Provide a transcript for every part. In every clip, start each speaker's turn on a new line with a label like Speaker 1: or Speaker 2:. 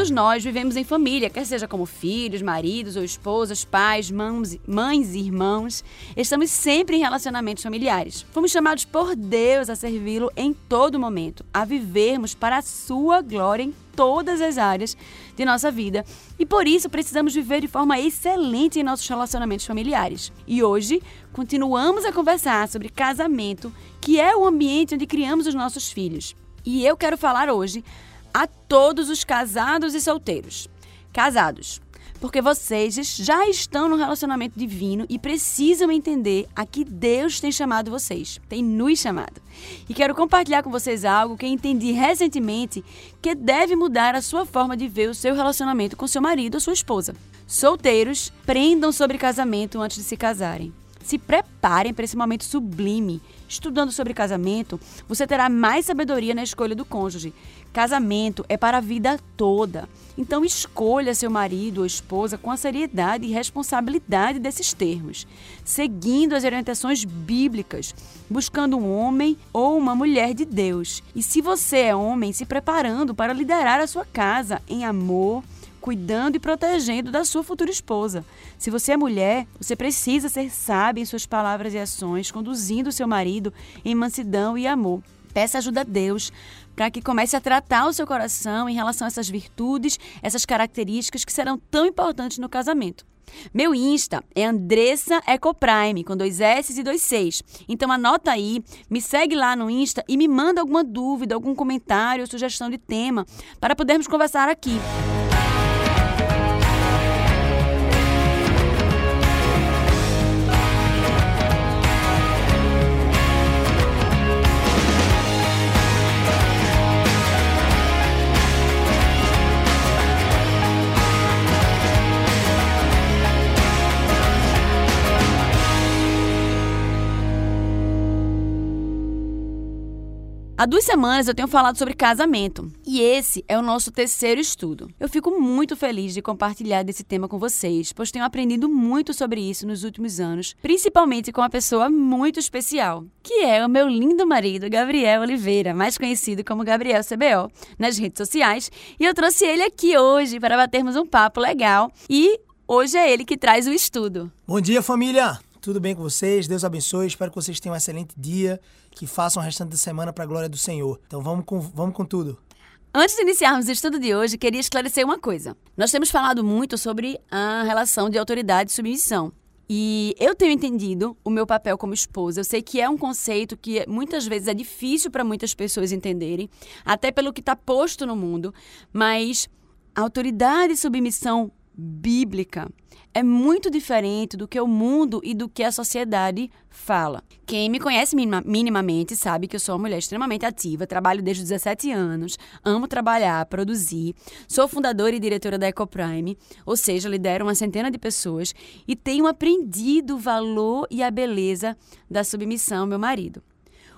Speaker 1: Todos nós vivemos em família, quer seja como filhos, maridos ou esposas, pais, mãos, mães e irmãos. Estamos sempre em relacionamentos familiares. Fomos chamados por Deus a servi-lo em todo momento, a vivermos para a sua glória em todas as áreas de nossa vida. E por isso precisamos viver de forma excelente em nossos relacionamentos familiares. E hoje continuamos a conversar sobre casamento, que é o ambiente onde criamos os nossos filhos. E eu quero falar hoje a todos os casados e solteiros. Casados, porque vocês já estão no relacionamento divino e precisam entender a que Deus tem chamado vocês, tem nos chamado. E quero compartilhar com vocês algo que entendi recentemente que deve mudar a sua forma de ver o seu relacionamento com seu marido ou sua esposa. Solteiros, prendam sobre casamento antes de se casarem. Se preparem para esse momento sublime. Estudando sobre casamento, você terá mais sabedoria na escolha do cônjuge. Casamento é para a vida toda. Então escolha seu marido ou esposa com a seriedade e responsabilidade desses termos, seguindo as orientações bíblicas, buscando um homem ou uma mulher de Deus. E se você é homem, se preparando para liderar a sua casa em amor, cuidando e protegendo da sua futura esposa. Se você é mulher, você precisa ser sábia em suas palavras e ações, conduzindo seu marido em mansidão e amor. Peça ajuda a Deus para que comece a tratar o seu coração em relação a essas virtudes, essas características que serão tão importantes no casamento. Meu Insta é Andressa Ecoprime, com dois S e dois Cs. Então anota aí, me segue lá no Insta e me manda alguma dúvida, algum comentário ou sugestão de tema para podermos conversar aqui. Há duas semanas eu tenho falado sobre casamento e esse é o nosso terceiro estudo. Eu fico muito feliz de compartilhar desse tema com vocês, pois tenho aprendido muito sobre isso nos últimos anos, principalmente com uma pessoa muito especial, que é o meu lindo marido Gabriel Oliveira, mais conhecido como Gabriel CBO, nas redes sociais, e eu trouxe ele aqui hoje para batermos um papo legal e hoje é ele que traz o estudo.
Speaker 2: Bom dia, família! Tudo bem com vocês? Deus abençoe. Espero que vocês tenham um excelente dia, que façam o restante da semana para a glória do Senhor. Então vamos com, vamos com tudo.
Speaker 1: Antes de iniciarmos o estudo de hoje, queria esclarecer uma coisa. Nós temos falado muito sobre a relação de autoridade e submissão. E eu tenho entendido o meu papel como esposa. Eu sei que é um conceito que muitas vezes é difícil para muitas pessoas entenderem, até pelo que está posto no mundo, mas autoridade e submissão bíblica é muito diferente do que o mundo e do que a sociedade fala. Quem me conhece minima, minimamente sabe que eu sou uma mulher extremamente ativa, trabalho desde os 17 anos, amo trabalhar, produzir, sou fundadora e diretora da Ecoprime, ou seja, lidero uma centena de pessoas e tenho aprendido o valor e a beleza da submissão ao meu marido.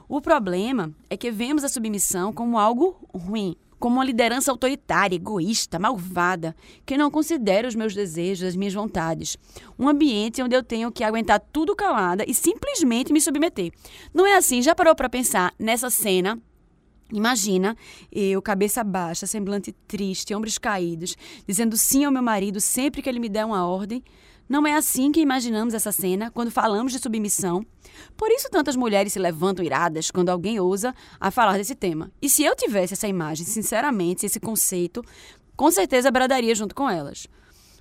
Speaker 1: O problema é que vemos a submissão como algo ruim, como uma liderança autoritária, egoísta, malvada, que não considera os meus desejos, as minhas vontades. Um ambiente onde eu tenho que aguentar tudo calada e simplesmente me submeter. Não é assim? Já parou para pensar nessa cena? Imagina eu, cabeça baixa, semblante triste, ombros caídos, dizendo sim ao meu marido sempre que ele me der uma ordem. Não é assim que imaginamos essa cena quando falamos de submissão. Por isso tantas mulheres se levantam iradas quando alguém ousa a falar desse tema. E se eu tivesse essa imagem, sinceramente, esse conceito, com certeza bradaria junto com elas.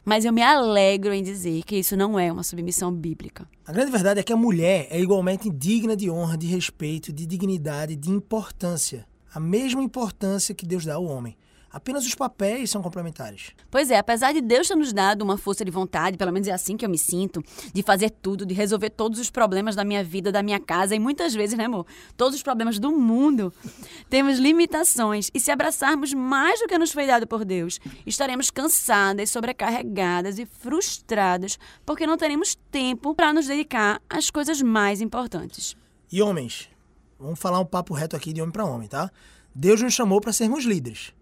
Speaker 1: Mas eu me alegro em dizer que isso não é uma submissão bíblica.
Speaker 2: A grande verdade é que a mulher é igualmente digna de honra, de respeito, de dignidade, de importância. A mesma importância que Deus dá ao homem. Apenas os papéis são complementares.
Speaker 1: Pois é, apesar de Deus ter nos dado uma força de vontade, pelo menos é assim que eu me sinto, de fazer tudo, de resolver todos os problemas da minha vida, da minha casa e muitas vezes, né, amor? Todos os problemas do mundo. Temos limitações e se abraçarmos mais do que nos foi dado por Deus, estaremos cansadas, sobrecarregadas e frustradas porque não teremos tempo para nos dedicar às coisas mais importantes.
Speaker 2: E homens, vamos falar um papo reto aqui de homem para homem, tá? Deus nos chamou para sermos líderes.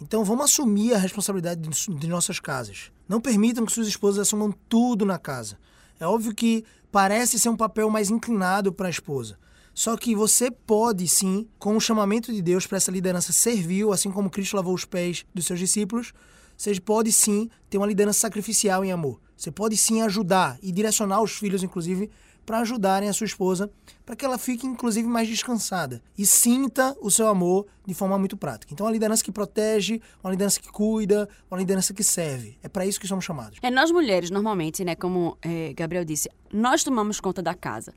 Speaker 2: Então vamos assumir a responsabilidade de nossas casas. Não permitam que suas esposas assumam tudo na casa. É óbvio que parece ser um papel mais inclinado para a esposa. Só que você pode sim, com o chamamento de Deus para essa liderança servil, assim como Cristo lavou os pés dos seus discípulos, Você pode sim ter uma liderança sacrificial em amor. Você pode sim ajudar e direcionar os filhos, inclusive, para ajudarem a sua esposa, para que ela fique, inclusive, mais descansada e sinta o seu amor de forma muito prática. Então, uma liderança que protege, uma liderança que cuida, uma liderança que serve. É para isso que somos chamados.
Speaker 1: É nós mulheres, normalmente, né, como é, Gabriel disse, nós tomamos conta da casa.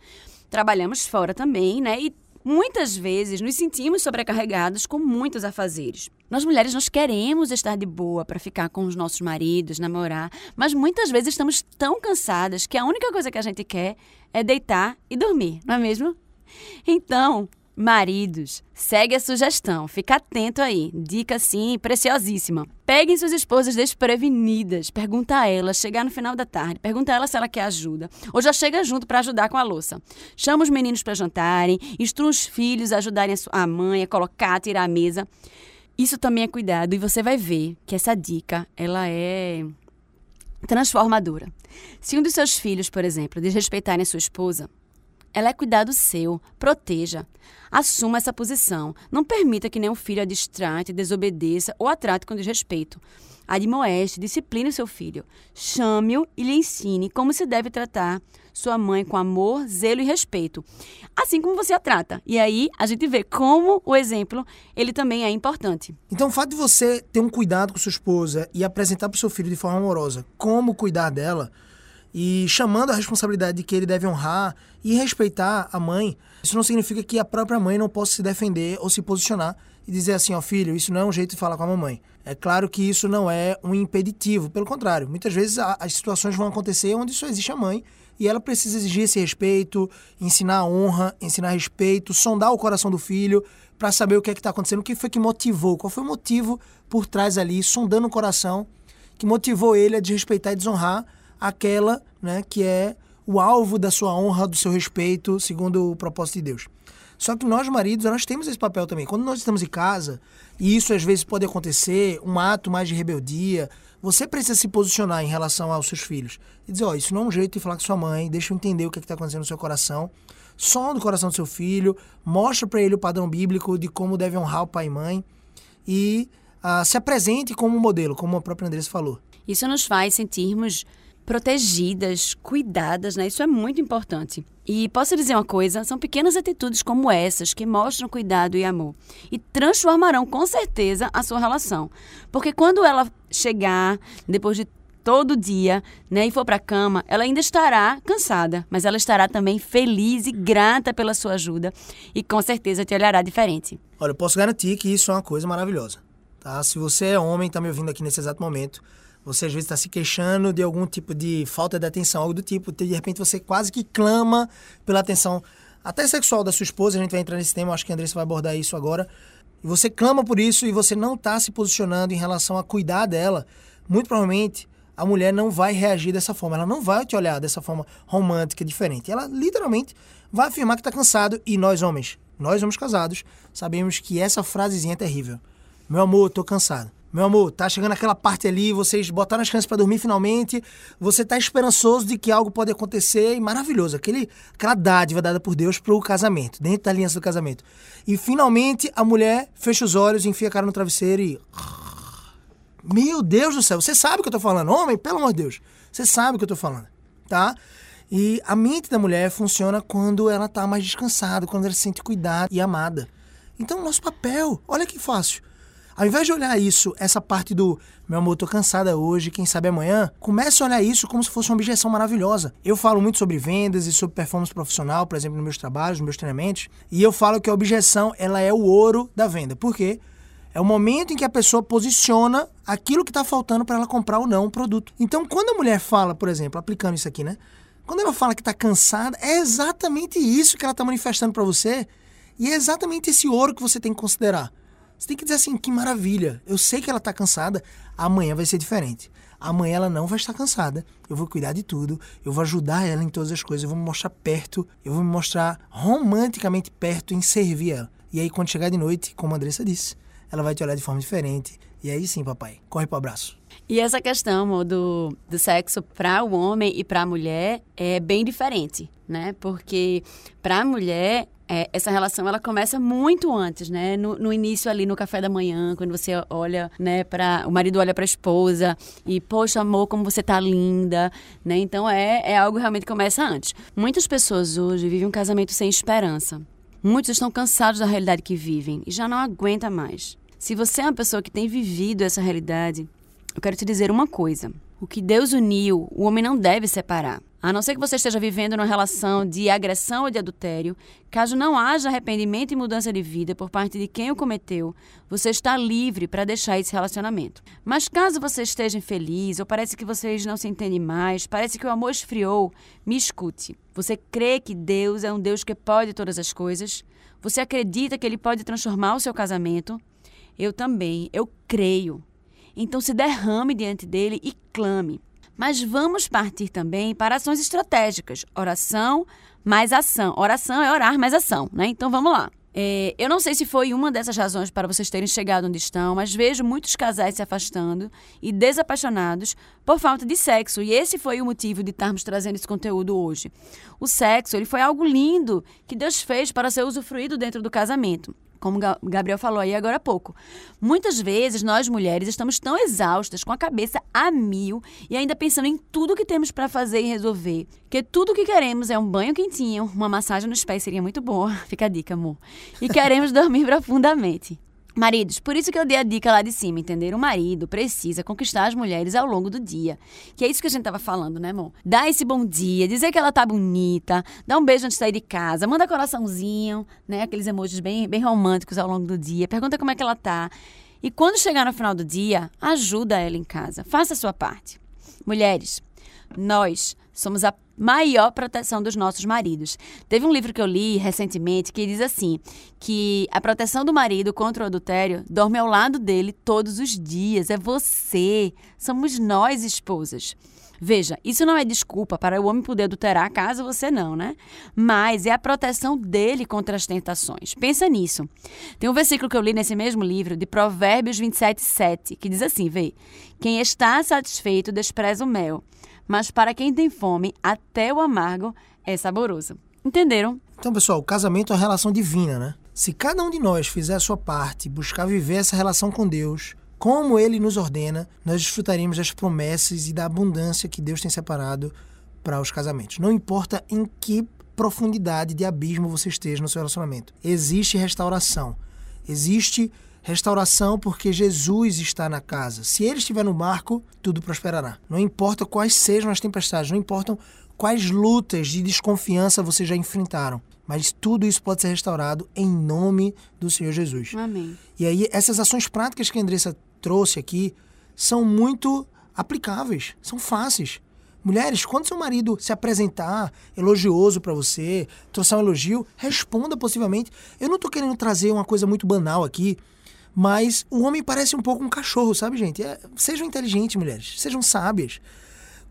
Speaker 1: Trabalhamos fora também, né, e Muitas vezes nos sentimos sobrecarregados com muitos afazeres. Nós mulheres nós queremos estar de boa para ficar com os nossos maridos, namorar, mas muitas vezes estamos tão cansadas que a única coisa que a gente quer é deitar e dormir, não é mesmo? Então, Maridos, segue a sugestão, fica atento aí. Dica sim, preciosíssima. Peguem suas esposas desprevenidas, pergunta a elas, chegar no final da tarde, pergunta a ela se ela quer ajuda, ou já chega junto para ajudar com a louça. Chama os meninos para jantarem, instrua os filhos a ajudarem a mãe a colocar, a tirar a mesa. Isso também é cuidado e você vai ver que essa dica, ela é transformadora. Se um dos seus filhos, por exemplo, desrespeitarem a sua esposa, ela é cuidado seu. Proteja. Assuma essa posição. Não permita que nenhum filho a distrate, desobedeça ou a trate com desrespeito. Admoeste, discipline seu filho. Chame-o e lhe ensine como se deve tratar sua mãe com amor, zelo e respeito. Assim como você a trata. E aí a gente vê como o exemplo, ele também é importante.
Speaker 2: Então o fato de você ter um cuidado com sua esposa e apresentar para o seu filho de forma amorosa como cuidar dela e chamando a responsabilidade de que ele deve honrar e respeitar a mãe, isso não significa que a própria mãe não possa se defender ou se posicionar e dizer assim, ó filho, isso não é um jeito de falar com a mamãe. É claro que isso não é um impeditivo, pelo contrário, muitas vezes as situações vão acontecer onde só existe a mãe e ela precisa exigir esse respeito, ensinar honra, ensinar respeito, sondar o coração do filho para saber o que é que está acontecendo, o que foi que motivou, qual foi o motivo por trás ali, sondando o coração, que motivou ele a desrespeitar e desonrar aquela né, que é o alvo da sua honra, do seu respeito, segundo o propósito de Deus. Só que nós, maridos, nós temos esse papel também. Quando nós estamos em casa, e isso às vezes pode acontecer, um ato mais de rebeldia, você precisa se posicionar em relação aos seus filhos. E dizer, ó, oh, isso não é um jeito de falar com sua mãe, deixa eu entender o que é está acontecendo no seu coração. Som do coração do seu filho, mostra para ele o padrão bíblico de como deve honrar o pai e mãe. E uh, se apresente como modelo, como a própria Andressa falou.
Speaker 1: Isso nos faz sentirmos protegidas, cuidadas, né? Isso é muito importante. E posso dizer uma coisa: são pequenas atitudes como essas que mostram cuidado e amor e transformarão com certeza a sua relação. Porque quando ela chegar, depois de todo dia, né, e for para a cama, ela ainda estará cansada, mas ela estará também feliz e grata pela sua ajuda e com certeza te olhará diferente.
Speaker 2: Olha, eu posso garantir que isso é uma coisa maravilhosa, tá? Se você é homem está me ouvindo aqui nesse exato momento, você às vezes está se queixando de algum tipo de falta de atenção, algo do tipo. De repente você quase que clama pela atenção, até sexual da sua esposa. A gente vai entrar nesse tema, acho que a Andressa vai abordar isso agora. E você clama por isso e você não está se posicionando em relação a cuidar dela. Muito provavelmente a mulher não vai reagir dessa forma. Ela não vai te olhar dessa forma romântica, diferente. Ela literalmente vai afirmar que está cansado. E nós, homens, nós, homens casados, sabemos que essa frasezinha é terrível. Meu amor, tô cansado. Meu amor, tá chegando aquela parte ali, vocês botaram as crianças para dormir finalmente, você tá esperançoso de que algo pode acontecer e maravilhoso, aquele, aquela dádiva dada por Deus pro casamento, dentro da aliança do casamento. E finalmente a mulher fecha os olhos, enfia a cara no travesseiro e. Meu Deus do céu, você sabe o que eu tô falando, homem, pelo amor de Deus, você sabe o que eu tô falando, tá? E a mente da mulher funciona quando ela tá mais descansada, quando ela se sente cuidada e amada. Então, nosso papel, olha que fácil ao invés de olhar isso, essa parte do meu amor, tô cansada hoje, quem sabe amanhã, comece a olhar isso como se fosse uma objeção maravilhosa. Eu falo muito sobre vendas e sobre performance profissional, por exemplo, nos meus trabalhos, nos meus treinamentos, e eu falo que a objeção, ela é o ouro da venda. Por quê? É o momento em que a pessoa posiciona aquilo que está faltando para ela comprar ou não um produto. Então, quando a mulher fala, por exemplo, aplicando isso aqui, né? Quando ela fala que está cansada, é exatamente isso que ela está manifestando para você e é exatamente esse ouro que você tem que considerar. Você tem que dizer assim, que maravilha. Eu sei que ela está cansada, amanhã vai ser diferente. Amanhã ela não vai estar cansada. Eu vou cuidar de tudo, eu vou ajudar ela em todas as coisas, eu vou me mostrar perto, eu vou me mostrar romanticamente perto em servir ela. E aí quando chegar de noite, como a Andressa disse, ela vai te olhar de forma diferente. E aí sim, papai, corre pro abraço.
Speaker 1: E essa questão do, do sexo para o homem e para a mulher é bem diferente, né? Porque para a mulher é, essa relação ela começa muito antes, né? No, no, início ali no café da manhã, quando você olha, né, para o marido olha para a esposa e poxa amor como você tá linda, né? Então é é algo realmente que começa antes. Muitas pessoas hoje vivem um casamento sem esperança. Muitos estão cansados da realidade que vivem e já não aguenta mais. Se você é uma pessoa que tem vivido essa realidade, eu quero te dizer uma coisa. O que Deus uniu, o homem não deve separar. A não ser que você esteja vivendo numa relação de agressão ou de adultério, caso não haja arrependimento e mudança de vida por parte de quem o cometeu, você está livre para deixar esse relacionamento. Mas caso você esteja infeliz ou parece que vocês não se entendem mais, parece que o amor esfriou, me escute. Você crê que Deus é um Deus que pode todas as coisas? Você acredita que ele pode transformar o seu casamento? Eu também, eu creio. Então se derrame diante dele e clame. Mas vamos partir também para ações estratégicas. Oração mais ação. Oração é orar mais ação, né? Então vamos lá. É, eu não sei se foi uma dessas razões para vocês terem chegado onde estão, mas vejo muitos casais se afastando e desapaixonados por falta de sexo. E esse foi o motivo de estarmos trazendo esse conteúdo hoje. O sexo ele foi algo lindo que Deus fez para ser usufruído dentro do casamento como Gabriel falou aí agora há pouco. Muitas vezes nós mulheres estamos tão exaustas, com a cabeça a mil e ainda pensando em tudo que temos para fazer e resolver, que tudo que queremos é um banho quentinho, uma massagem nos pés seria muito boa, fica a dica, amor. E queremos dormir profundamente. Maridos, por isso que eu dei a dica lá de cima, entender? O marido precisa conquistar as mulheres ao longo do dia. Que é isso que a gente tava falando, né, amor? Dar esse bom dia, dizer que ela tá bonita, dar um beijo antes de sair de casa, manda coraçãozinho, né? Aqueles emojis bem, bem românticos ao longo do dia. Pergunta como é que ela tá. E quando chegar no final do dia, ajuda ela em casa. Faça a sua parte. Mulheres, nós somos a maior proteção dos nossos maridos. Teve um livro que eu li recentemente que diz assim: que a proteção do marido contra o adultério dorme ao lado dele todos os dias. É você. Somos nós, esposas. Veja, isso não é desculpa para o homem poder adulterar caso você não, né? Mas é a proteção dele contra as tentações. Pensa nisso. Tem um versículo que eu li nesse mesmo livro, de Provérbios 27, 7, que diz assim: vê, quem está satisfeito despreza o mel, mas para quem tem fome, até o amargo é saboroso. Entenderam?
Speaker 2: Então, pessoal, o casamento é uma relação divina, né? Se cada um de nós fizer a sua parte, buscar viver essa relação com Deus, como ele nos ordena, nós desfrutaríamos das promessas e da abundância que Deus tem separado para os casamentos. Não importa em que profundidade de abismo você esteja no seu relacionamento. Existe restauração. Existe Restauração porque Jesus está na casa. Se ele estiver no barco, tudo prosperará. Não importa quais sejam as tempestades, não importam quais lutas de desconfiança vocês já enfrentaram. Mas tudo isso pode ser restaurado em nome do Senhor Jesus.
Speaker 1: Amém.
Speaker 2: E aí, essas ações práticas que a Andressa trouxe aqui são muito aplicáveis, são fáceis. Mulheres, quando seu marido se apresentar elogioso para você, trouxer um elogio, responda possivelmente. Eu não estou querendo trazer uma coisa muito banal aqui, mas o homem parece um pouco um cachorro, sabe, gente? É, sejam inteligentes, mulheres. Sejam sábias.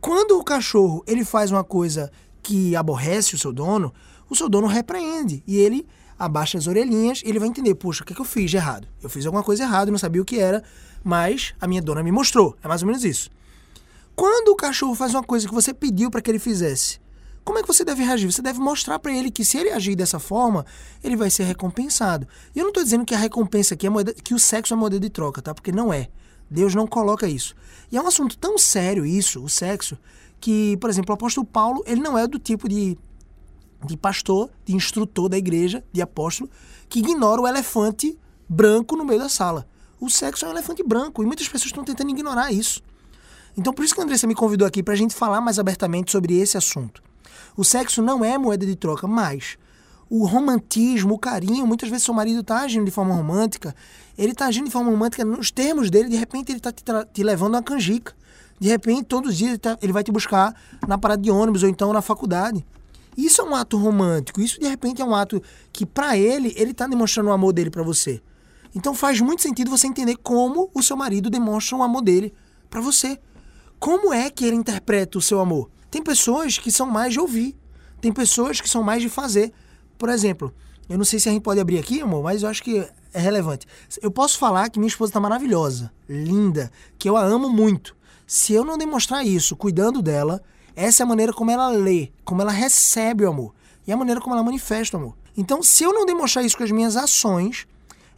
Speaker 2: Quando o cachorro ele faz uma coisa que aborrece o seu dono, o seu dono repreende. E ele abaixa as orelhinhas e ele vai entender, puxa, o que, é que eu fiz de errado? Eu fiz alguma coisa errada, não sabia o que era, mas a minha dona me mostrou. É mais ou menos isso. Quando o cachorro faz uma coisa que você pediu para que ele fizesse, como é que você deve reagir? Você deve mostrar para ele que se ele agir dessa forma, ele vai ser recompensado. E eu não estou dizendo que a recompensa aqui é moeda, que o sexo é moeda de troca, tá? Porque não é. Deus não coloca isso. E é um assunto tão sério isso, o sexo, que, por exemplo, o apóstolo Paulo, ele não é do tipo de, de pastor, de instrutor da igreja, de apóstolo, que ignora o elefante branco no meio da sala. O sexo é um elefante branco e muitas pessoas estão tentando ignorar isso. Então, por isso que a Andressa me convidou aqui para a gente falar mais abertamente sobre esse assunto. O sexo não é moeda de troca, mas o romantismo, o carinho, muitas vezes seu marido está agindo de forma romântica, ele está agindo de forma romântica nos termos dele, de repente ele está te, te, levando uma canjica. De repente, todos os dias ele, tá, ele vai te buscar na parada de ônibus ou então na faculdade. Isso é um ato romântico, isso de repente é um ato que para ele, ele está demonstrando o amor dele para você. Então faz muito sentido você entender como o seu marido demonstra o amor dele para você. Como é que ele interpreta o seu amor? Tem pessoas que são mais de ouvir, tem pessoas que são mais de fazer. Por exemplo, Eu não sei se a gente pode abrir aqui, amor, mas eu acho que é relevante. Eu posso falar que minha esposa está maravilhosa, linda, que eu a amo muito. Se eu não demonstrar isso, cuidando dela, essa é a maneira como ela lê, como ela recebe o amor. E a maneira como ela manifesta o amor. Então, se eu não demonstrar isso com as minhas ações,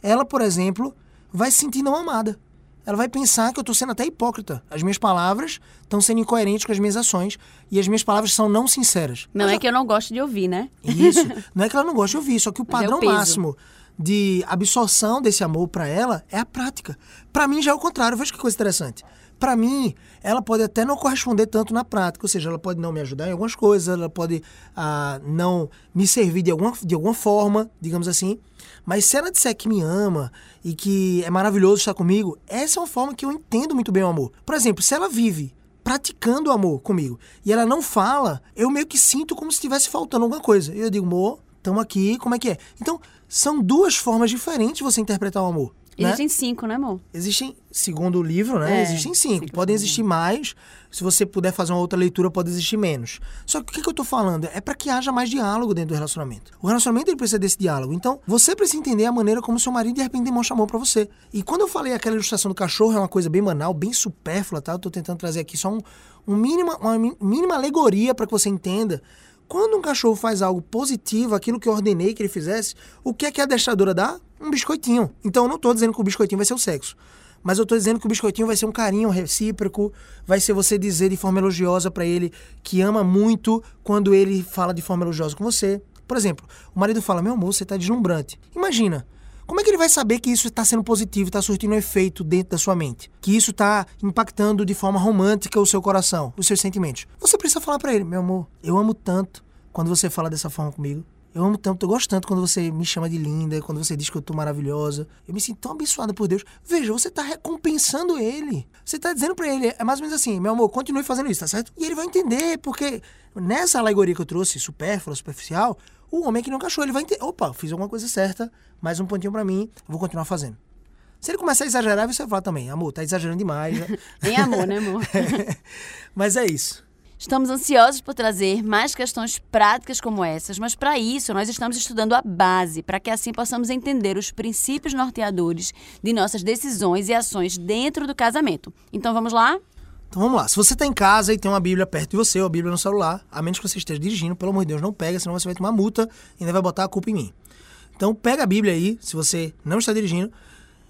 Speaker 2: ela, por exemplo, vai se sentir não amada. Ela vai pensar que eu estou sendo até hipócrita. As minhas palavras estão sendo incoerentes com as minhas ações e as minhas palavras são não sinceras.
Speaker 1: Não é que eu não gosto de ouvir, né?
Speaker 2: Isso. Não é que ela não gosta de ouvir, só que o
Speaker 1: Mas é o
Speaker 2: padrão máximo de absorção desse amor para ela é a prática. Para mim já é o contrário. Veja que coisa interessante. Para mim, ela pode até não corresponder tanto na prática, ou seja, ela pode não me ajudar em algumas coisas, ela pode ah, não me servir de alguma, de alguma forma, digamos assim. Mas se ela disser que me ama e que é maravilhoso estar comigo, essa é uma forma que eu entendo muito bem o amor. Por exemplo, se ela vive praticando o amor comigo e ela não fala, eu meio que sinto como se estivesse faltando alguma coisa. Eu digo, amor, estamos aqui, como é que é? Então, são duas formas diferentes de você interpretar o amor. Né?
Speaker 1: Existem cinco, né, amor?
Speaker 2: Existem, segundo o livro, né?
Speaker 1: É,
Speaker 2: existem cinco.
Speaker 1: cinco
Speaker 2: Podem existir mais. Se você puder fazer uma outra leitura, pode existir menos. Só que o que, eu tô falando? É para que haja mais diálogo dentro do relacionamento. O relacionamento ele precisa desse diálogo. Então, você precisa entender a maneira como seu marido de repente demonstra amor para você. E quando eu falei aquela ilustração do cachorro, é uma coisa bem banal, bem supérflua, tá? Eu tô tentando trazer aqui só um, um mínima, uma mínima alegoria para que você entenda. Quando um cachorro faz algo positivo, aquilo que eu ordenei que ele fizesse, o que é que a adestradora dá? Um biscoitinho. Então eu não tô dizendo que o biscoitinho vai ser o sexo. Mas eu tô dizendo que o biscoitinho vai ser um carinho recíproco, vai ser você dizer de forma elogiosa para ele que ama muito quando ele fala de forma elogiosa com você. Por exemplo, o marido fala: Meu amor, você tá deslumbrante. Imagina, como é que ele vai saber que isso está sendo positivo, está surtindo um efeito dentro da sua mente? Que isso está impactando de forma romântica o seu coração, os seus sentimentos? Você precisa falar para ele: Meu amor, eu amo tanto quando você fala dessa forma comigo. Eu amo tanto, eu gosto tanto quando você me chama de linda, quando você diz que eu tô maravilhosa. Eu me sinto tão abençoada por Deus. Veja, você tá recompensando ele. Você tá dizendo pra ele, é mais ou menos assim, meu amor, continue fazendo isso, tá certo? E ele vai entender, porque nessa alegoria que eu trouxe, supérflua, superficial, o homem é que não cachorro, ele vai entender, opa, fiz alguma coisa certa, mais um pontinho pra mim, vou continuar fazendo. Se ele começar a exagerar, você vai falar também, amor, tá exagerando demais. já."
Speaker 1: Em amor, né, amor?
Speaker 2: Mas é isso.
Speaker 1: Estamos ansiosos por trazer mais questões práticas como essas, mas para isso nós estamos estudando a base, para que assim possamos entender os princípios norteadores de nossas decisões e ações dentro do casamento. Então vamos lá?
Speaker 2: Então vamos lá. Se você tá em casa e tem uma Bíblia perto de você, ou a Bíblia no celular, a menos que você esteja dirigindo, pelo amor de Deus, não pega, senão você vai tomar multa e ainda vai botar a culpa em mim. Então pega a Bíblia aí, se você não está dirigindo,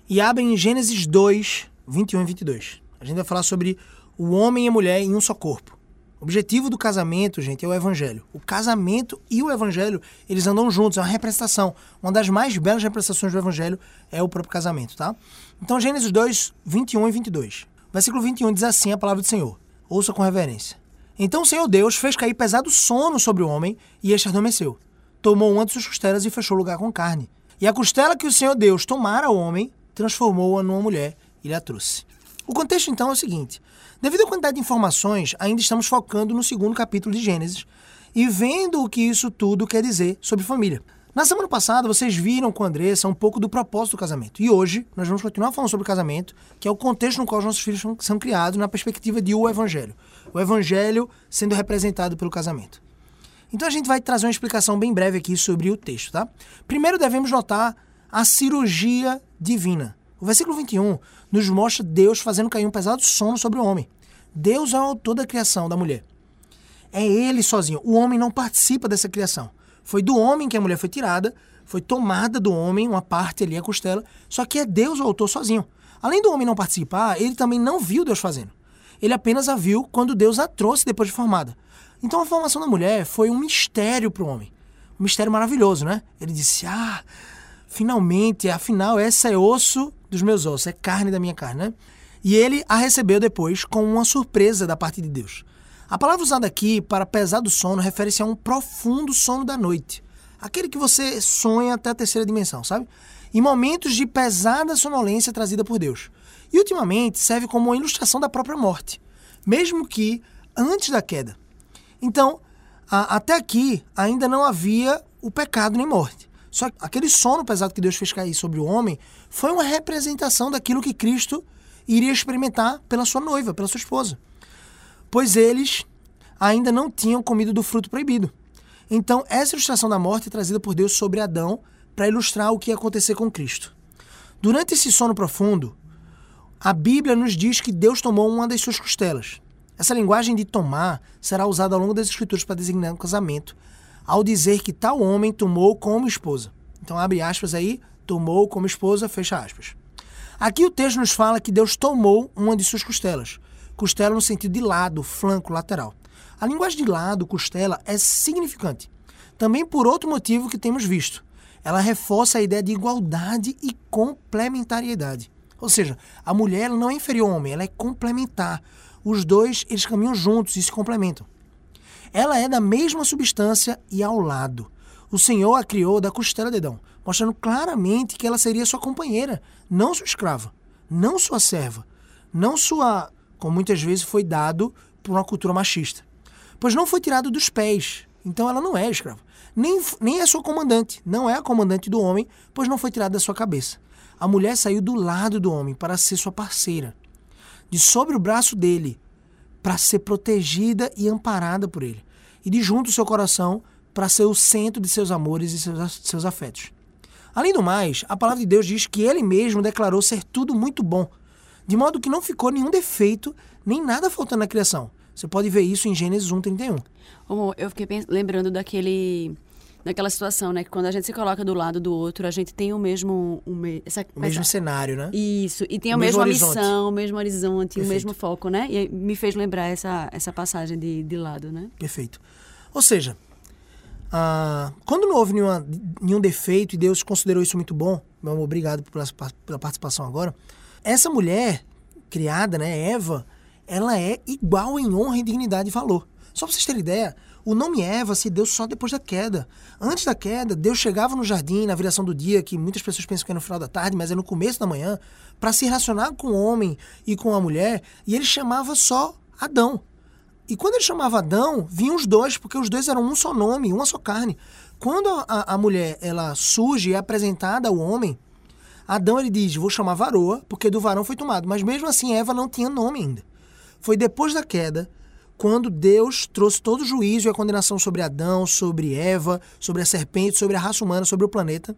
Speaker 2: e abre em Gênesis 2, 21 e 22. A gente vai falar sobre o homem e a mulher em um só corpo. O objetivo do casamento, gente, é o evangelho. O casamento e o evangelho, eles andam juntos, é uma representação. Uma das mais belas representações do evangelho é o próprio casamento, tá? Então, Gênesis 2, 21 e 22. Versículo 21 diz assim a palavra do Senhor. Ouça com reverência. Então o Senhor Deus fez cair pesado sono sobre o homem e este adormeceu. Tomou uma de suas costelas e fechou o lugar com carne. E a costela que o Senhor Deus tomara ao homem, transformou-a numa mulher e lhe a trouxe. O contexto então é o seguinte: devido à quantidade de informações, ainda estamos focando no segundo capítulo de Gênesis e vendo o que isso tudo quer dizer sobre família. Na semana passada, vocês viram com a Andressa um pouco do propósito do casamento. E hoje, nós vamos continuar falando sobre o casamento, que é o contexto no qual os nossos filhos são, são criados na perspectiva de o Evangelho. O Evangelho sendo representado pelo casamento. Então a gente vai trazer uma explicação bem breve aqui sobre o texto, tá? Primeiro devemos notar a cirurgia divina. O versículo 21 nos mostra Deus fazendo cair um pesado sono sobre o homem. Deus é o autor da criação da mulher. É ele sozinho. O homem não participa dessa criação. Foi do homem que a mulher foi tirada, foi tomada do homem, uma parte ali, a costela, só que é Deus o autor sozinho. Além do homem não participar, ele também não viu Deus fazendo. Ele apenas a viu quando Deus a trouxe depois de formada. Então a formação da mulher foi um mistério para o homem. Um mistério maravilhoso, né? Ele disse: Ah, finalmente, afinal, essa é osso dos meus ossos, é carne da minha carne, né? E ele a recebeu depois com uma surpresa da parte de Deus. A palavra usada aqui para pesado sono refere-se a um profundo sono da noite. Aquele que você sonha até a terceira dimensão, sabe? Em momentos de pesada sonolência trazida por Deus. E ultimamente serve como uma ilustração da própria morte, mesmo que antes da queda. Então, a- até aqui ainda não havia o pecado nem morte. Só que aquele sono pesado que Deus fez cair sobre o homem foi uma representação daquilo que Cristo iria experimentar pela sua noiva, pela sua esposa. Pois eles ainda não tinham comido do fruto proibido. Então, essa ilustração da morte é trazida por Deus sobre Adão para ilustrar o que ia acontecer com Cristo. Durante esse sono profundo, a Bíblia nos diz que Deus tomou uma das suas costelas. Essa linguagem de tomar será usada ao longo das Escrituras para designar um casamento, ao dizer que tal homem tomou como esposa. Então, abre aspas aí, tomou como esposa, fecha aspas. Aqui o texto nos fala que Deus tomou uma de suas costelas. Costela no sentido de lado, flanco, lateral. A linguagem de lado, costela, é significante. Também por outro motivo que temos visto. Ela reforça a ideia de igualdade e complementariedade. Ou seja, a mulher não é inferior ao homem, ela é complementar. Os dois, eles caminham juntos e se complementam. Ela é da mesma substância e ao lado. O Senhor a criou da costela de Adão, mostrando claramente que ela seria sua companheira, não sua escrava, não sua serva, não sua, como muitas vezes foi dado por uma cultura machista pois não foi tirado dos pés. Então ela não é escrava. Nem, nem é sua comandante, não é a comandante do homem, pois não foi tirada da sua cabeça. A mulher saiu do lado do homem para ser sua parceira, de sobre o braço dele, para ser protegida e amparada por ele, e de junto ao seu coração para ser o centro de seus amores e seus, seus afetos. Além do mais, a palavra de Deus diz que ele mesmo declarou ser tudo muito bom, de modo que não ficou nenhum defeito, nem nada faltando na criação. Você pode ver isso em Gênesis 1, 31.
Speaker 1: Amor, eu fiquei lembrando daquele daquela situação, né? Que quando a gente se coloca do lado do outro, a gente tem o mesmo... O, me,
Speaker 2: essa, o mesmo essa, cenário, né?
Speaker 1: Isso. E tem a mesma missão, o mesmo horizonte, Perfeito. o mesmo foco, né? E me fez lembrar essa, essa passagem de, de lado, né?
Speaker 2: Perfeito. Ou seja, ah, quando não houve nenhuma, nenhum defeito e Deus considerou isso muito bom, meu amor, obrigado pela, pela participação agora, essa mulher criada, né, Eva ela é igual em honra e dignidade e valor. Só para vocês terem ideia, o nome Eva se deu só depois da queda. Antes da queda, Deus chegava no jardim, na viração do dia, que muitas pessoas pensam que é no final da tarde, mas é no começo da manhã, para se relacionar com o homem e com a mulher, e ele chamava só Adão. E quando ele chamava Adão, vinham os dois, porque os dois eram um só nome, uma só carne. Quando a, a mulher ela surge e é apresentada ao homem, Adão ele diz: Vou chamar varoa, porque do varão foi tomado. Mas mesmo assim, Eva não tinha nome ainda. Foi depois da queda, quando Deus trouxe todo o juízo e a condenação sobre Adão, sobre Eva, sobre a serpente, sobre a raça humana, sobre o planeta.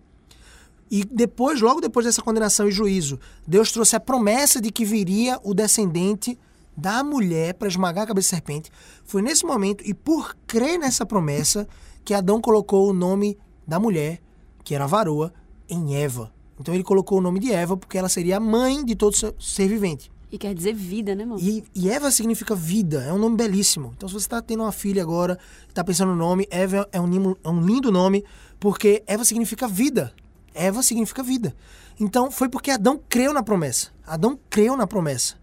Speaker 2: E depois, logo depois dessa condenação e juízo, Deus trouxe a promessa de que viria o descendente da mulher para esmagar a cabeça da serpente. Foi nesse momento, e por crer nessa promessa, que Adão colocou o nome da mulher, que era varoa, em Eva. Então ele colocou o nome de Eva porque ela seria a mãe de todo ser vivente.
Speaker 1: E quer dizer vida, né, irmão?
Speaker 2: E, e, Eva significa vida, é um nome belíssimo. Então, se você está tendo uma filha agora, está pensando no nome, Eva é um, é um lindo nome, porque Eva significa vida. Eva significa vida. Então, foi porque Adão creu na promessa. Adão creu na promessa.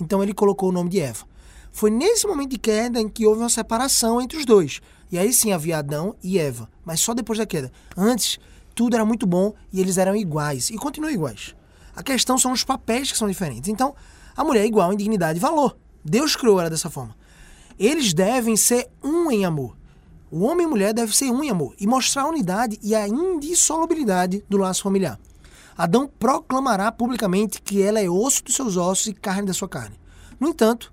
Speaker 2: Então, ele colocou o nome de Eva. Foi nesse momento de queda em que houve uma separação entre os dois. E aí sim havia Adão e Eva, mas só depois da queda. Antes, tudo era muito bom e eles eram iguais. E continuam iguais. A questão são os papéis que são diferentes. Então, a mulher é igual em dignidade e valor. Deus criou ela dessa forma. Eles devem ser um em amor. O homem e a mulher devem ser um em amor e mostrar a unidade e a indissolubilidade do laço familiar. Adão proclamará publicamente que ela é osso dos seus ossos e carne da sua carne. No entanto,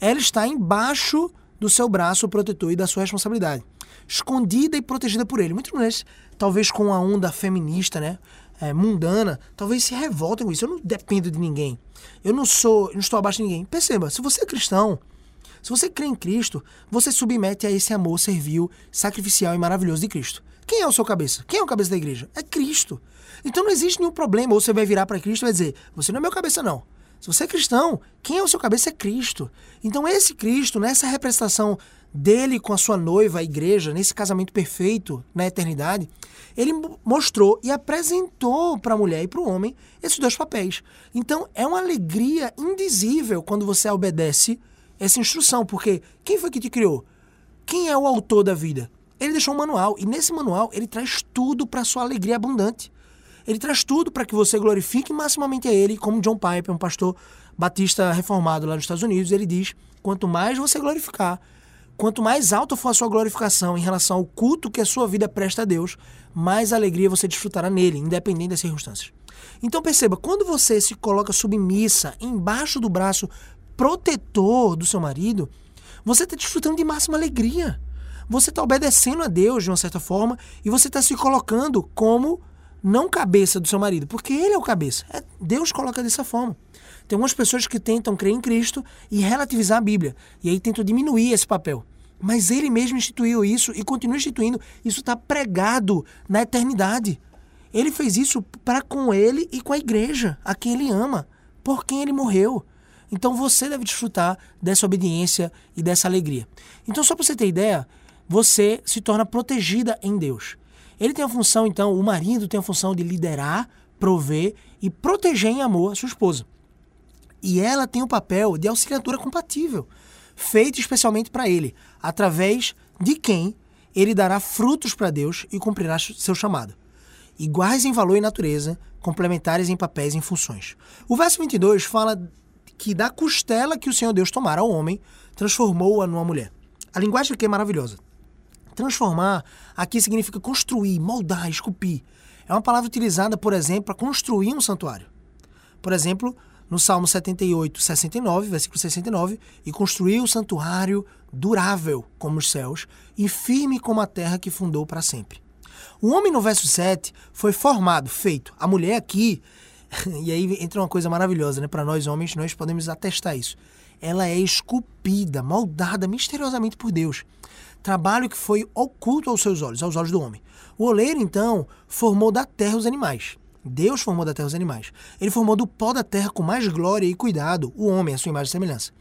Speaker 2: ela está embaixo do seu braço protetor e da sua responsabilidade, escondida e protegida por ele. Muitas mulheres, talvez com a onda feminista, né, é, mundana, talvez se revoltem com isso. Eu não dependo de ninguém. Eu não sou, não estou abaixo de ninguém. Perceba, se você é cristão, se você crê em Cristo, você submete a esse amor servil, sacrificial e maravilhoso de Cristo. Quem é o seu cabeça? Quem é o cabeça da igreja? É Cristo. Então não existe nenhum problema. Ou você vai virar para Cristo e vai dizer: Você não é meu cabeça, não. Se você é cristão, quem é o seu cabeça é Cristo. Então esse Cristo, nessa representação dele com a sua noiva, a igreja, nesse casamento perfeito na eternidade, ele mostrou e apresentou para a mulher e para o homem esses dois papéis. Então é uma alegria indizível quando você obedece essa instrução, porque quem foi que te criou? Quem é o autor da vida? Ele deixou um manual e nesse manual ele traz tudo para sua alegria abundante. Ele traz tudo para que você glorifique maximamente a ele, como John Piper, um pastor batista reformado lá nos Estados Unidos, ele diz: quanto mais você glorificar, Quanto mais alta for a sua glorificação em relação ao culto que a sua vida presta a Deus, mais alegria você desfrutará nele, independente das circunstâncias. Então perceba, quando você se coloca submissa embaixo do braço protetor do seu marido, você está desfrutando de máxima alegria. você está obedecendo a Deus de uma certa forma e você está se colocando como não cabeça do seu marido, porque ele é o cabeça. É, Deus coloca dessa forma. Tem algumas pessoas que tentam crer em Cristo e relativizar a Bíblia, e aí tentam diminuir esse papel. Mas ele mesmo instituiu isso e continua instituindo. Isso está pregado na eternidade. Ele fez isso para com ele e com a igreja, a quem ele ama, por quem ele morreu. Então você deve desfrutar dessa obediência e dessa alegria. Então, só para você ter ideia, você se torna protegida em Deus. Ele tem a função, então, o marido tem a função de liderar, prover e proteger em amor a sua esposa. E ela tem o papel de auxiliadora compatível, feito especialmente para ele, através de quem ele dará frutos para Deus e cumprirá seu chamado. Iguais em valor e natureza, complementares em papéis e em funções. O verso 22 fala que da costela que o Senhor Deus tomara ao homem, transformou-a numa mulher. A linguagem aqui é maravilhosa. Transformar aqui significa construir, moldar, esculpir. É uma palavra utilizada, por exemplo, para construir um santuário. Por exemplo, no Salmo 78, 69, versículo 69, e construiu o santuário durável como os céus e firme como a terra que fundou para sempre. O homem no verso 7 foi formado, feito. A mulher aqui, e aí entra uma coisa maravilhosa, né? Para nós homens, nós podemos atestar isso. Ela é esculpida, moldada misteriosamente por Deus trabalho que foi oculto aos seus olhos, aos olhos do homem. O oleiro, então, formou da terra os animais. Deus formou da terra os animais. Ele formou do pó da terra com mais glória e cuidado o homem, a sua imagem e semelhança.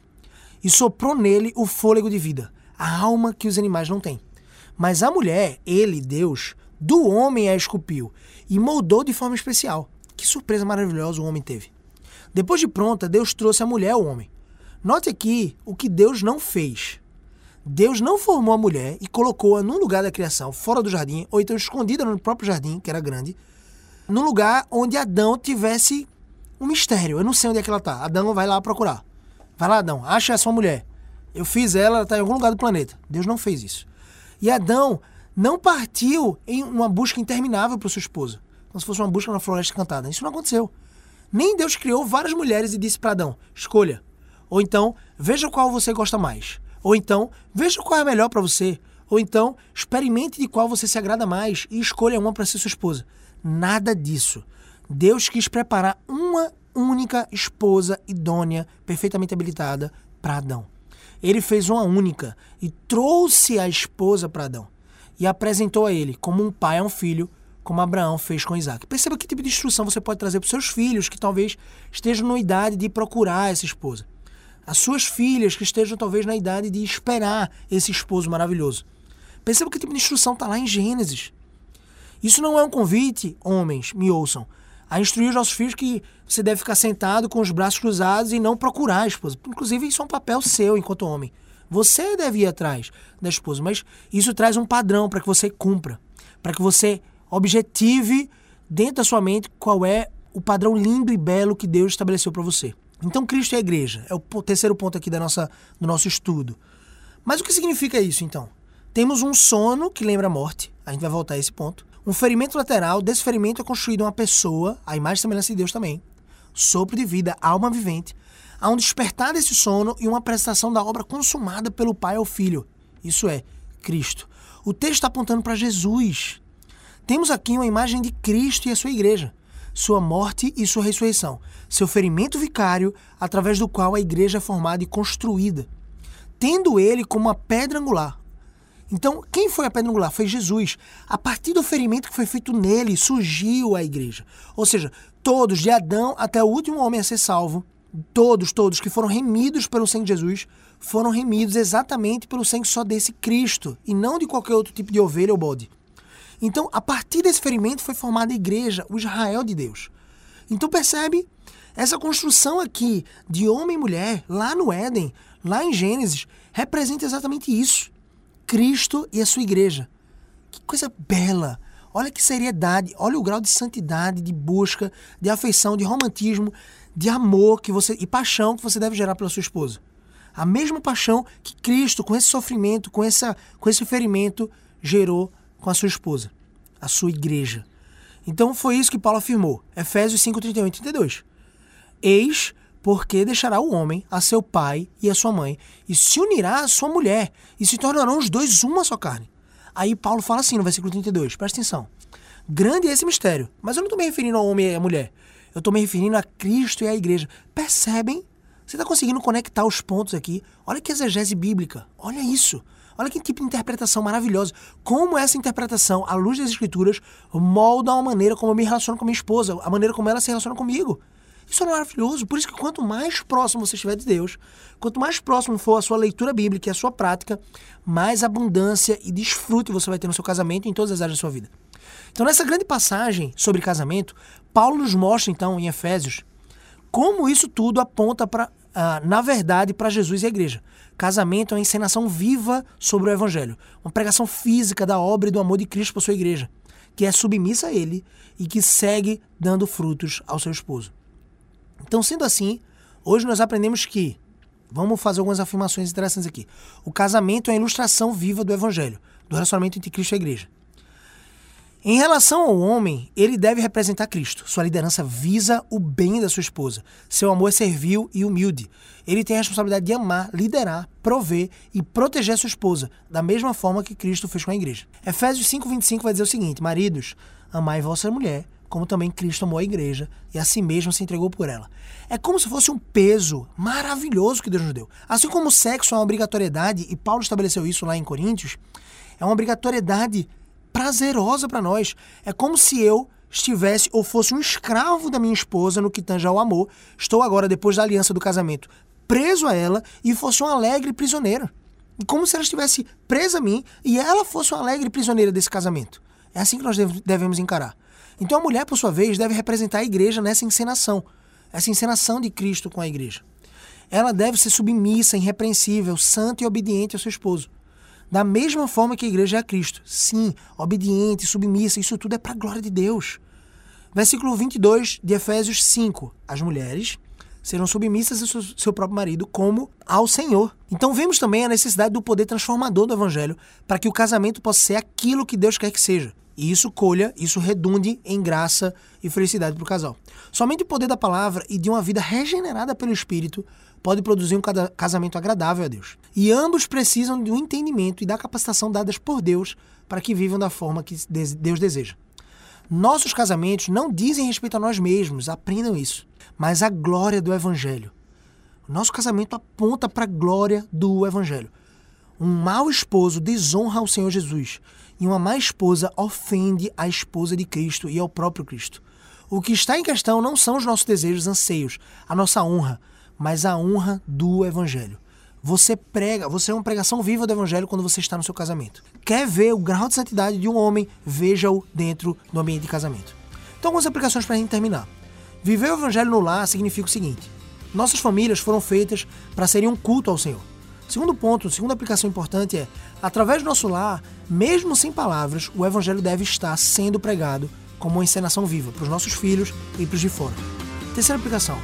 Speaker 2: E soprou nele o fôlego de vida, a alma que os animais não têm. Mas a mulher, ele, Deus, do homem a esculpiu e moldou de forma especial. Que surpresa maravilhosa o homem teve. Depois de pronta, Deus trouxe a mulher ao homem. Note aqui o que Deus não fez. Deus não formou a mulher e colocou-a num lugar da criação, fora do jardim, ou então escondida no próprio jardim, que era grande, num lugar onde Adão tivesse um mistério. Eu não sei onde é que ela está. Adão vai lá procurar. Vai lá, Adão, acha a sua mulher. Eu fiz ela, ela está em algum lugar do planeta. Deus não fez isso. E Adão não partiu em uma busca interminável para sua esposa, como se fosse uma busca na floresta cantada. Isso não aconteceu. Nem Deus criou várias mulheres e disse para Adão: escolha. Ou então, veja qual você gosta mais. Ou então, veja qual é melhor para você. Ou então, experimente de qual você se agrada mais e escolha uma para ser sua esposa. Nada disso. Deus quis preparar uma única esposa idônea, perfeitamente habilitada para Adão. Ele fez uma única e trouxe a esposa para Adão e apresentou a ele como um pai a um filho, como Abraão fez com Isaac. Perceba que tipo de instrução você pode trazer para seus filhos que talvez estejam na idade de procurar essa esposa as suas filhas que estejam talvez na idade de esperar esse esposo maravilhoso. Perceba que tipo de instrução está lá em Gênesis. Isso não é um convite, homens, me ouçam, a instruir os nossos filhos que você deve ficar sentado com os braços cruzados e não procurar a esposa. Inclusive, isso é um papel seu enquanto homem. Você deve ir atrás da esposa, mas isso traz um padrão para que você cumpra, para que você objetive dentro da sua mente qual é o padrão lindo e belo que Deus estabeleceu para você. Então Cristo é a igreja. É o terceiro ponto aqui da nossa, do nosso estudo. Mas o que significa isso, então? Temos um sono que lembra a morte. A gente vai voltar a esse ponto. Um ferimento lateral. Desse ferimento é construída uma pessoa, a imagem e semelhança de Deus também. Sopro de vida, alma vivente. Há um despertar desse sono e uma prestação da obra consumada pelo Pai ao Filho. Isso é, Cristo. O texto está apontando para Jesus. Temos aqui uma imagem de Cristo e a sua igreja sua morte e sua ressurreição, seu ferimento vicário, através do qual a igreja é formada e construída, tendo ele como a pedra angular. Então, quem foi a pedra angular? Foi Jesus. A partir do ferimento que foi feito nele, surgiu a igreja. Ou seja, todos, de Adão até o último homem a ser salvo, todos, todos que foram remidos pelo sangue de Jesus, foram remidos exatamente pelo sangue só desse Cristo, e não de qualquer outro tipo de ovelha ou bode. Então, a partir desse ferimento foi formada a igreja, o Israel de Deus. Então, percebe? Essa construção aqui de homem e mulher, lá no Éden, lá em Gênesis, representa exatamente isso. Cristo e a sua igreja. Que coisa bela! Olha que seriedade, olha o grau de santidade, de busca, de afeição, de romantismo, de amor que você e paixão que você deve gerar pela sua esposa. A mesma paixão que Cristo, com esse sofrimento, com, essa, com esse ferimento, gerou com a sua esposa, a sua igreja. Então foi isso que Paulo afirmou, Efésios 5, 31 e 32. Eis, porque deixará o homem a seu pai e a sua mãe, e se unirá à sua mulher, e se tornarão os dois uma só carne. Aí Paulo fala assim no versículo 32, presta atenção. Grande é esse mistério, mas eu não estou me referindo ao homem e à mulher. Eu estou me referindo a Cristo e à igreja. Percebem? Você está conseguindo conectar os pontos aqui? Olha que exegese bíblica. Olha isso. Olha que tipo de interpretação maravilhosa. Como essa interpretação, à luz das escrituras, molda a maneira como eu me relaciono com minha esposa, a maneira como ela se relaciona comigo. Isso é maravilhoso. Por isso que quanto mais próximo você estiver de Deus, quanto mais próximo for a sua leitura bíblica e a sua prática, mais abundância e desfrute você vai ter no seu casamento e em todas as áreas da sua vida. Então, nessa grande passagem sobre casamento, Paulo nos mostra, então, em Efésios, como isso tudo aponta para, ah, na verdade, para Jesus e a igreja. Casamento é uma encenação viva sobre o Evangelho, uma pregação física da obra e do amor de Cristo para sua igreja, que é submissa a Ele e que segue dando frutos ao seu esposo. Então, sendo assim, hoje nós aprendemos que, vamos fazer algumas afirmações interessantes aqui. O casamento é a ilustração viva do Evangelho, do relacionamento entre Cristo e a igreja. Em relação ao homem, ele deve representar Cristo. Sua liderança visa o bem da sua esposa. Seu amor é servil e humilde. Ele tem a responsabilidade de amar, liderar, prover e proteger sua esposa, da mesma forma que Cristo fez com a igreja. Efésios 5:25 vai dizer o seguinte: Maridos, amai vossa mulher, como também Cristo amou a igreja e a si mesmo se entregou por ela. É como se fosse um peso maravilhoso que Deus nos deu. Assim como o sexo é uma obrigatoriedade, e Paulo estabeleceu isso lá em Coríntios, é uma obrigatoriedade prazerosa para nós. É como se eu estivesse ou fosse um escravo da minha esposa no que tange ao amor. Estou agora, depois da aliança do casamento, preso a ela e fosse um alegre prisioneiro. E como se ela estivesse presa a mim e ela fosse uma alegre prisioneira desse casamento. É assim que nós devemos encarar. Então a mulher, por sua vez, deve representar a igreja nessa encenação. Essa encenação de Cristo com a igreja. Ela deve ser submissa, irrepreensível, santa e obediente ao seu esposo. Da mesma forma que a igreja é a Cristo. Sim, obediente, submissa, isso tudo é para a glória de Deus. Versículo 22 de Efésios 5. As mulheres serão submissas ao seu próprio marido como ao Senhor. Então vemos também a necessidade do poder transformador do evangelho para que o casamento possa ser aquilo que Deus quer que seja. E isso colha, isso redunde em graça e felicidade para o casal. Somente o poder da palavra e de uma vida regenerada pelo Espírito pode produzir um casamento agradável a Deus. E ambos precisam do entendimento e da capacitação dadas por Deus para que vivam da forma que Deus deseja. Nossos casamentos não dizem respeito a nós mesmos, aprendam isso, mas a glória do Evangelho. Nosso casamento aponta para a glória do Evangelho. Um mau esposo desonra ao Senhor Jesus e uma má esposa ofende a esposa de Cristo e ao próprio Cristo. O que está em questão não são os nossos desejos, anseios, a nossa honra, mas a honra do evangelho. Você prega, você é uma pregação viva do evangelho quando você está no seu casamento. Quer ver o grau de santidade de um homem, veja-o dentro do ambiente de casamento. Então, algumas aplicações para a gente terminar. Viver o evangelho no lar significa o seguinte: nossas famílias foram feitas para serem um culto ao Senhor. Segundo ponto, segunda aplicação importante é: através do nosso lar, mesmo sem palavras, o evangelho deve estar sendo pregado como uma encenação viva para os nossos filhos e para os de fora. Terceira aplicação: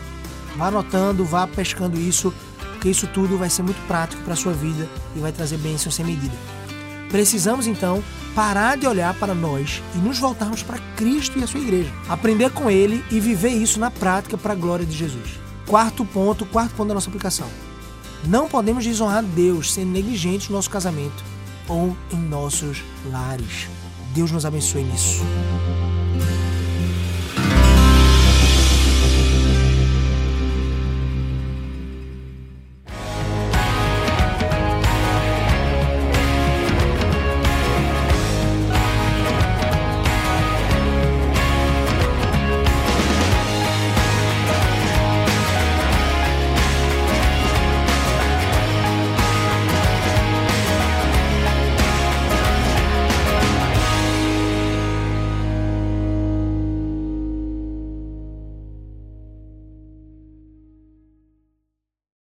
Speaker 2: Vá anotando, vá pescando isso, porque isso tudo vai ser muito prático para a sua vida e vai trazer bênçãos sem medida. Precisamos então parar de olhar para nós e nos voltarmos para Cristo e a sua igreja. Aprender com Ele e viver isso na prática para a glória de Jesus. Quarto ponto, quarto ponto da nossa aplicação. Não podemos desonrar Deus sendo negligentes no nosso casamento ou em nossos lares. Deus nos abençoe nisso.